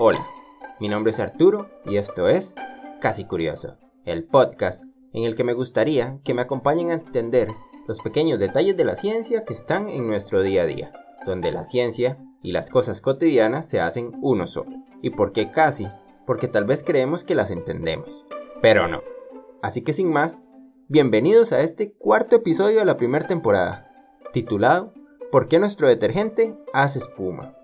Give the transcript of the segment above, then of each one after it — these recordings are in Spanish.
Hola, mi nombre es Arturo y esto es Casi Curioso, el podcast en el que me gustaría que me acompañen a entender los pequeños detalles de la ciencia que están en nuestro día a día, donde la ciencia y las cosas cotidianas se hacen uno solo. ¿Y por qué casi? Porque tal vez creemos que las entendemos, pero no. Así que sin más, bienvenidos a este cuarto episodio de la primera temporada, titulado ¿Por qué nuestro detergente hace espuma?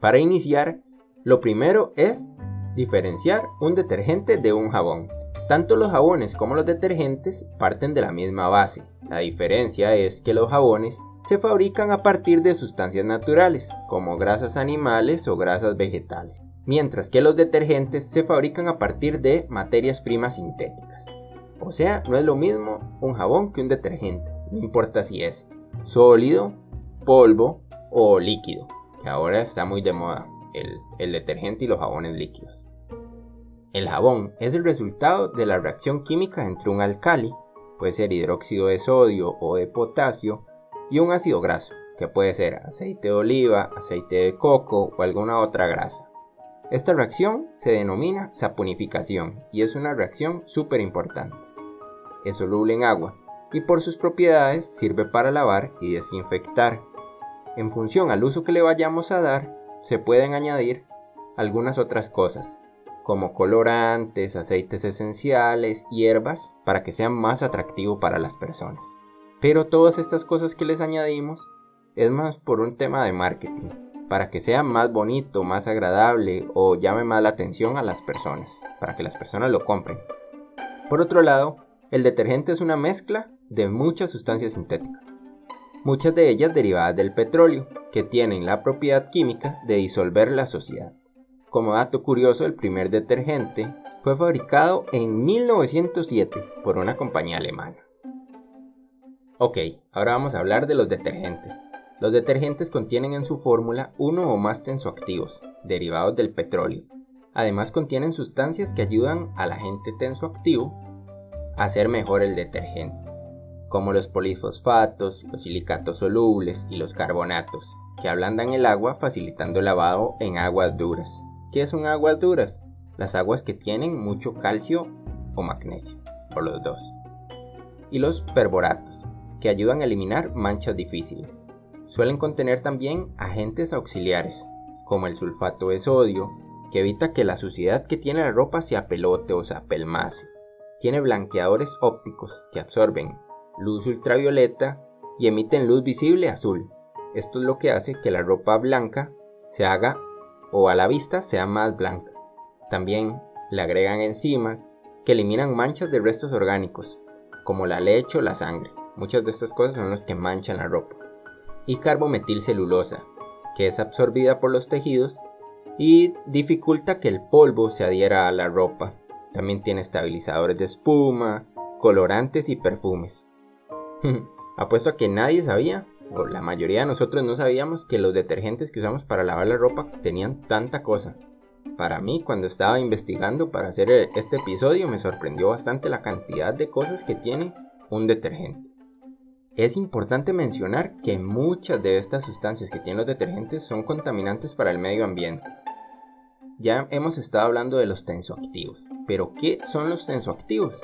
Para iniciar, lo primero es diferenciar un detergente de un jabón. Tanto los jabones como los detergentes parten de la misma base. La diferencia es que los jabones se fabrican a partir de sustancias naturales, como grasas animales o grasas vegetales, mientras que los detergentes se fabrican a partir de materias primas sintéticas. O sea, no es lo mismo un jabón que un detergente, no importa si es sólido, polvo o líquido, que ahora está muy de moda el, detergente y los jabones líquidos. El jabón es el resultado de la reacción química entre un alcali, puede ser hidróxido de sodio o de potasio, y un ácido graso, que puede ser aceite de oliva, aceite de coco o alguna otra grasa. Esta reacción se denomina saponificación y es una reacción súper importante. Es soluble en agua y por sus propiedades sirve para lavar y desinfectar. En función al uso que le vayamos a dar, se pueden añadir algunas otras cosas, como colorantes, aceites esenciales, hierbas, para que sean más atractivos para las personas. Pero todas estas cosas que les añadimos es más por un tema de marketing, para que sea más bonito, más agradable o llame más la atención a las personas, para que las personas lo compren. Por otro lado, el detergente es una mezcla de muchas sustancias sintéticas muchas de ellas derivadas del petróleo, que tienen la propiedad química de disolver la sociedad. Como dato curioso, el primer detergente fue fabricado en 1907 por una compañía alemana. Ok, ahora vamos a hablar de los detergentes. Los detergentes contienen en su fórmula uno o más tensoactivos, derivados del petróleo. Además contienen sustancias que ayudan al agente tensoactivo a hacer mejor el detergente como los polifosfatos, los silicatos solubles y los carbonatos, que ablandan el agua facilitando el lavado en aguas duras. ¿Qué son aguas duras? Las aguas que tienen mucho calcio o magnesio, o los dos. Y los perboratos, que ayudan a eliminar manchas difíciles. Suelen contener también agentes auxiliares, como el sulfato de sodio, que evita que la suciedad que tiene la ropa se apelote o se apelmace. Tiene blanqueadores ópticos que absorben luz ultravioleta y emiten luz visible azul. Esto es lo que hace que la ropa blanca se haga o a la vista sea más blanca. También le agregan enzimas que eliminan manchas de restos orgánicos, como la leche o la sangre. Muchas de estas cosas son las que manchan la ropa. Y carbometilcelulosa, que es absorbida por los tejidos y dificulta que el polvo se adhiera a la ropa. También tiene estabilizadores de espuma, colorantes y perfumes. Apuesto a que nadie sabía, la mayoría de nosotros no sabíamos que los detergentes que usamos para lavar la ropa tenían tanta cosa. Para mí, cuando estaba investigando para hacer este episodio, me sorprendió bastante la cantidad de cosas que tiene un detergente. Es importante mencionar que muchas de estas sustancias que tienen los detergentes son contaminantes para el medio ambiente. Ya hemos estado hablando de los tensoactivos, pero ¿qué son los tensoactivos?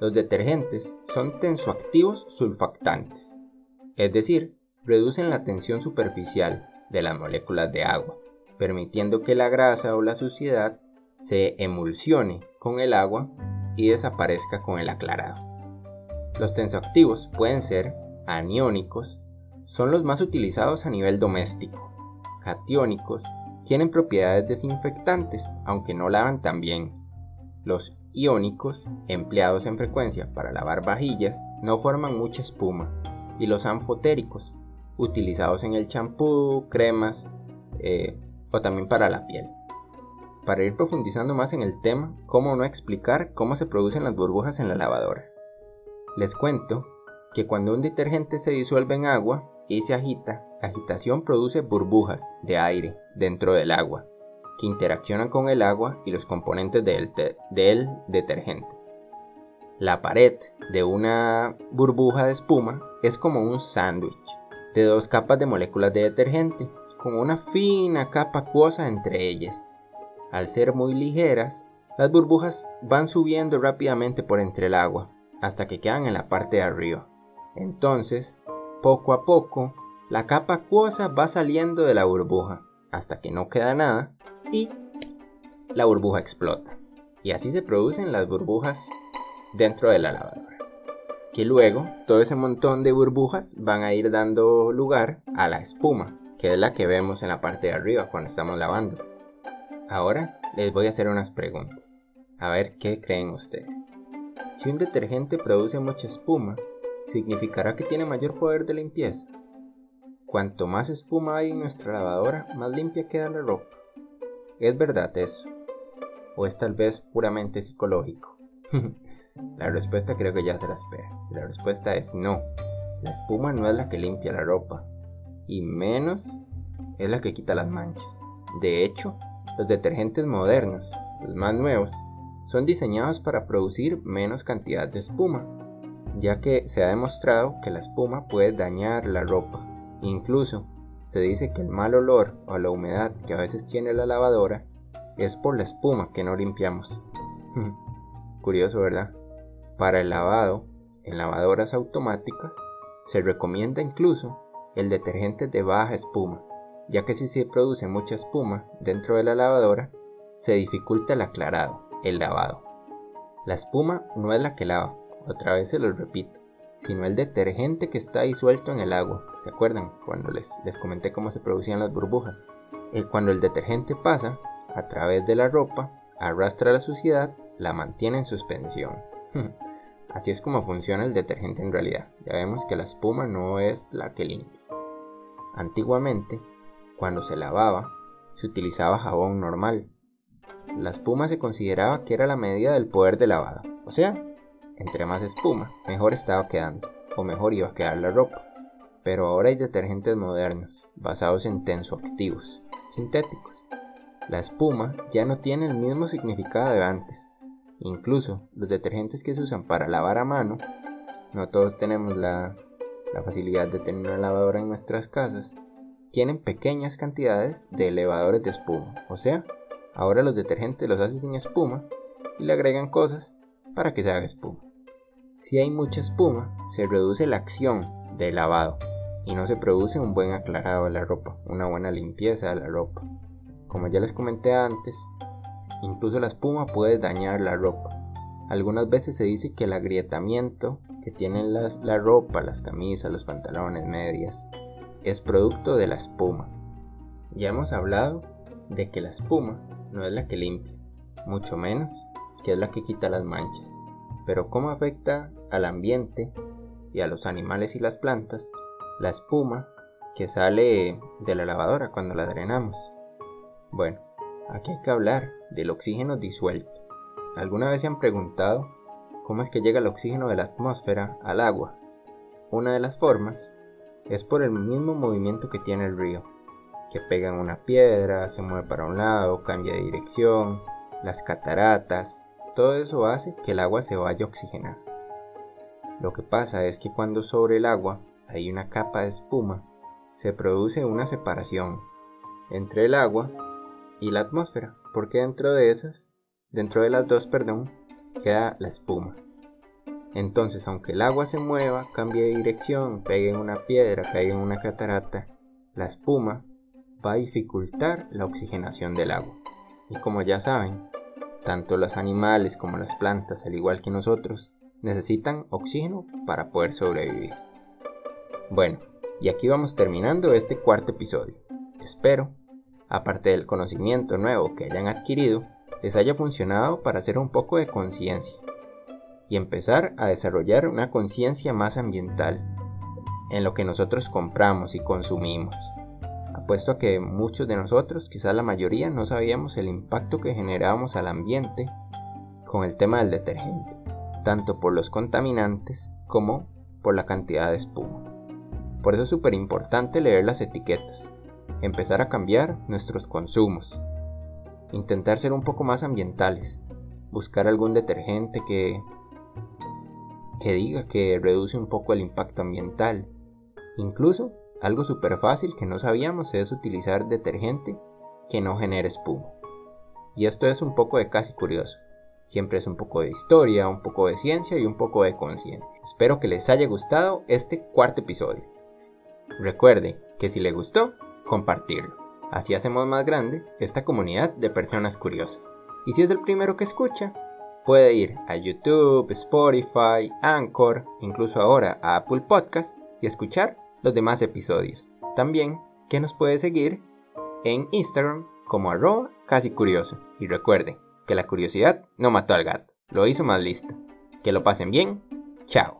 Los detergentes son tensoactivos sulfactantes, es decir, reducen la tensión superficial de las moléculas de agua, permitiendo que la grasa o la suciedad se emulsione con el agua y desaparezca con el aclarado. Los tensoactivos pueden ser aniónicos, son los más utilizados a nivel doméstico. Catiónicos tienen propiedades desinfectantes, aunque no lavan tan bien. Los iónicos, empleados en frecuencia para lavar vajillas, no forman mucha espuma, y los anfotéricos, utilizados en el champú, cremas eh, o también para la piel. Para ir profundizando más en el tema, ¿cómo no explicar cómo se producen las burbujas en la lavadora? Les cuento que cuando un detergente se disuelve en agua y se agita, la agitación produce burbujas de aire dentro del agua, que interaccionan con el agua y los componentes del, detergente. La pared de una burbuja de espuma es como un sándwich de dos capas de moléculas de detergente, con una fina capa acuosa entre ellas. Al ser muy ligeras, las burbujas van subiendo rápidamente por entre el agua hasta que quedan en la parte de arriba. Entonces, poco a poco, la capa acuosa va saliendo de la burbuja hasta que no queda nada y la burbuja explota. Y así se producen las burbujas dentro de la lavadora. Que luego todo ese montón de burbujas van a ir dando lugar a la espuma, que es la que vemos en la parte de arriba cuando estamos lavando. Ahora les voy a hacer unas preguntas. A ver qué creen ustedes. Si un detergente produce mucha espuma, ¿significará que tiene mayor poder de limpieza? Cuanto más espuma hay en nuestra lavadora, más limpia queda la ropa. ¿Es verdad eso? ¿O es tal vez puramente psicológico? la respuesta creo que ya se la espera. La respuesta es no. La espuma no es la que limpia la ropa. Y menos es la que quita las manchas. De hecho, los detergentes modernos, los más nuevos, son diseñados para producir menos cantidad de espuma, ya que se ha demostrado que la espuma puede dañar la ropa Incluso se dice que el mal olor o la humedad que a veces tiene la lavadora es por la espuma que no limpiamos. Curioso, ¿verdad? Para el lavado, en lavadoras automáticas, se recomienda incluso el detergente de baja espuma, ya que si se produce mucha espuma dentro de la lavadora, se dificulta el aclarado, el lavado. La espuma no es la que lava, otra vez se lo repito sino el detergente que está disuelto en el agua. ¿Se acuerdan? Cuando les, les comenté cómo se producían las burbujas. El, cuando el detergente pasa a través de la ropa, arrastra la suciedad, la mantiene en suspensión. Así es como funciona el detergente en realidad. Ya vemos que la espuma no es la que limpia. Antiguamente, cuando se lavaba, se utilizaba jabón normal. La espuma se consideraba que era la medida del poder de lavado, o sea, entre más espuma, mejor estaba quedando, o mejor iba a quedar la ropa. Pero ahora hay detergentes modernos, basados en tensoactivos, sintéticos. La espuma ya no tiene el mismo significado de antes. Incluso los detergentes que se usan para lavar a mano, no todos tenemos la, facilidad de tener una lavadora en nuestras casas, tienen pequeñas cantidades de elevadores de espuma. O sea, ahora los detergentes los hacen sin espuma y le agregan cosas para que se haga espuma. Si hay mucha espuma, se reduce la acción del lavado y no se produce un buen aclarado de la ropa, una buena limpieza de la ropa. Como ya les comenté antes, incluso la espuma puede dañar la ropa. Algunas veces se dice que el agrietamiento que tiene la, la ropa, las camisas, los pantalones, medias, es producto de la espuma. Ya hemos hablado de que la espuma no es la que limpia, mucho menos que es la que quita las manchas. Pero ¿cómo afecta al ambiente y a los animales y las plantas la espuma que sale de la lavadora cuando la drenamos? Bueno, aquí hay que hablar del oxígeno disuelto. ¿Alguna vez se han preguntado cómo es que llega el oxígeno de la atmósfera al agua? Una de las formas es por el mismo movimiento que tiene el río, que pega en una piedra, se mueve para un lado, cambia de dirección, las cataratas, todo eso hace que el agua se vaya a oxigenar. Lo que pasa es que cuando sobre el agua hay una capa de espuma, se produce una separación entre el agua y la atmósfera, porque dentro de esas, dentro de las dos, perdón, queda la espuma. Entonces, aunque el agua se mueva, cambie de dirección, pegue en una piedra, caiga en una catarata, la espuma va a dificultar la oxigenación del agua. Y como ya saben, tanto los animales como las plantas, al igual que nosotros, necesitan oxígeno para poder sobrevivir. Bueno, y aquí vamos terminando este cuarto episodio. Espero, aparte del conocimiento nuevo que hayan adquirido, les haya funcionado para hacer un poco de conciencia y empezar a desarrollar una conciencia más ambiental en lo que nosotros compramos y consumimos puesto a que muchos de nosotros, quizás la mayoría, no sabíamos el impacto que generábamos al ambiente con el tema del detergente, tanto por los contaminantes como por la cantidad de espuma. Por eso es súper importante leer las etiquetas, empezar a cambiar nuestros consumos, intentar ser un poco más ambientales, buscar algún detergente que, que diga que reduce un poco el impacto ambiental, incluso algo súper fácil que no sabíamos es utilizar detergente que no genere espuma. y esto es un poco de casi curioso. Siempre es un poco de historia, un poco de ciencia y un poco de conciencia. Espero que les haya gustado este cuarto episodio. Recuerde que si le gustó, compartirlo. Así hacemos más grande esta comunidad de personas curiosas. Y si es el primero que escucha, puede ir a YouTube, Spotify, Anchor, incluso ahora a Apple Podcast y escuchar los demás episodios. También que nos puede seguir en Instagram como arroba casi curioso. Y recuerden que la curiosidad no mató al gato, lo hizo más listo. Que lo pasen bien, chao.